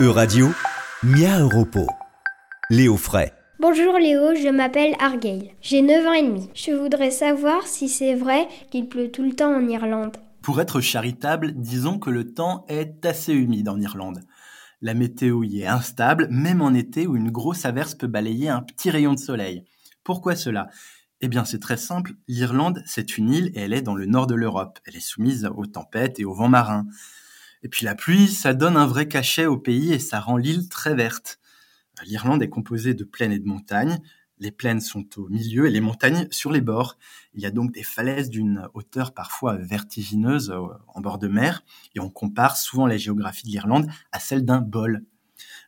E-Radio, Mia Europo. Léo Fray. Bonjour Léo, je m'appelle Argyle. J'ai 9 ans et demi. Je voudrais savoir si c'est vrai qu'il pleut tout le temps en Irlande. Pour être charitable, disons que le temps est assez humide en Irlande. La météo y est instable, même en été où une grosse averse peut balayer un petit rayon de soleil. Pourquoi cela? Eh bien c'est très simple, l'Irlande c'est une île et elle est dans le nord de l'Europe. Elle est soumise aux tempêtes et aux vents marins. Et puis la pluie, ça donne un vrai cachet au pays et ça rend l'île très verte. L'Irlande est composée de plaines et de montagnes. Les plaines sont au milieu et les montagnes sur les bords. Il y a donc des falaises d'une hauteur parfois vertigineuse euh, en bord de mer et on compare souvent la géographie de l'Irlande à celle d'un bol.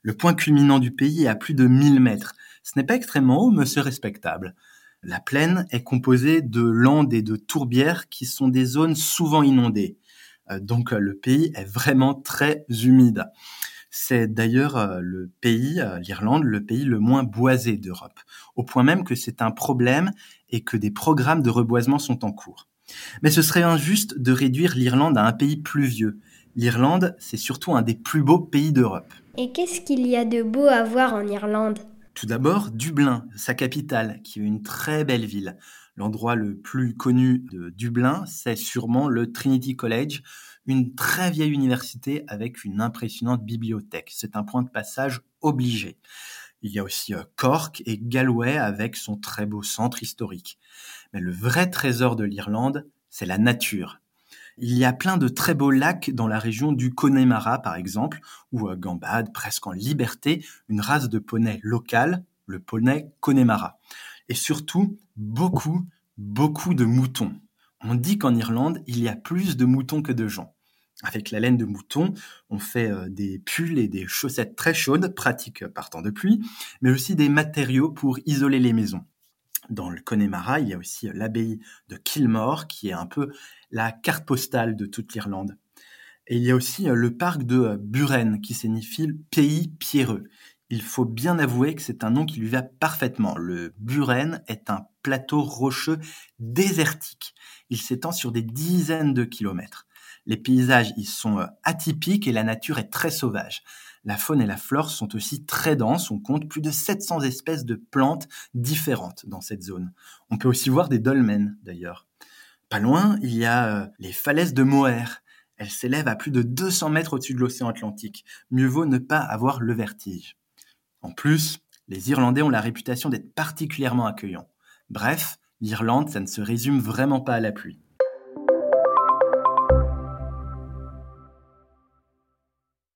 Le point culminant du pays est à plus de 1000 mètres. Ce n'est pas extrêmement haut, mais c'est respectable. La plaine est composée de landes et de tourbières qui sont des zones souvent inondées. Euh, donc euh, le pays est vraiment très humide. C'est d'ailleurs euh, le pays, l'Irlande, le pays le moins boisé d'Europe, au point même que c'est un problème et que des programmes de reboisement sont en cours. Mais ce serait injuste de réduire l'Irlande à un pays pluvieux. L'Irlande, c'est surtout un des plus beaux pays d'Europe. Et qu'est-ce qu'il y a de beau à voir en Irlande? Tout d'abord, Dublin, sa capitale, qui est une très belle ville. L'endroit le plus connu de Dublin, c'est sûrement le Trinity College, une très vieille université avec une impressionnante bibliothèque. C'est un point de passage obligé. Il y a aussi euh, Cork et Galway avec son très beau centre historique. Mais le vrai trésor de l'Irlande, c'est la nature. Il y a plein de très beaux lacs dans la région du Connemara, par exemple, où euh, gambade presque en liberté une race de poney locale, le poney Connemara et surtout beaucoup, beaucoup de moutons. On dit qu'en Irlande, il y a plus de moutons que de gens. Avec la laine de mouton, on fait euh, des pulls et des chaussettes très chaudes, pratiques par temps de pluie, mais aussi des matériaux pour isoler les maisons. Dans le Connemara, il y a aussi l'abbaye de Kilmore, qui est un peu la carte postale de toute l'Irlande. Et il y a aussi euh, le parc de euh, Buren, qui signifie pays pierreux il faut bien avouer que c'est un nom qui lui va parfaitement. Le Buren est un plateau rocheux désertique. Il s'étend sur des dizaines de kilomètres. Les paysages y sont euh, atypiques et la nature est très sauvage. La faune et la flore sont aussi très denses. On compte plus de 700 espèces de plantes différentes dans cette zone. On peut aussi voir des dolmens d'ailleurs. Pas loin, il y a euh, les falaises de Moher. Elles s'élèvent à plus de 200 mètres au-dessus de l'océan Atlantique. Mieux vaut ne pas avoir le vertige. En plus, les Irlandais ont la réputation d'être particulièrement accueillants. Bref, l'Irlande, ça ne se résume vraiment pas à la pluie.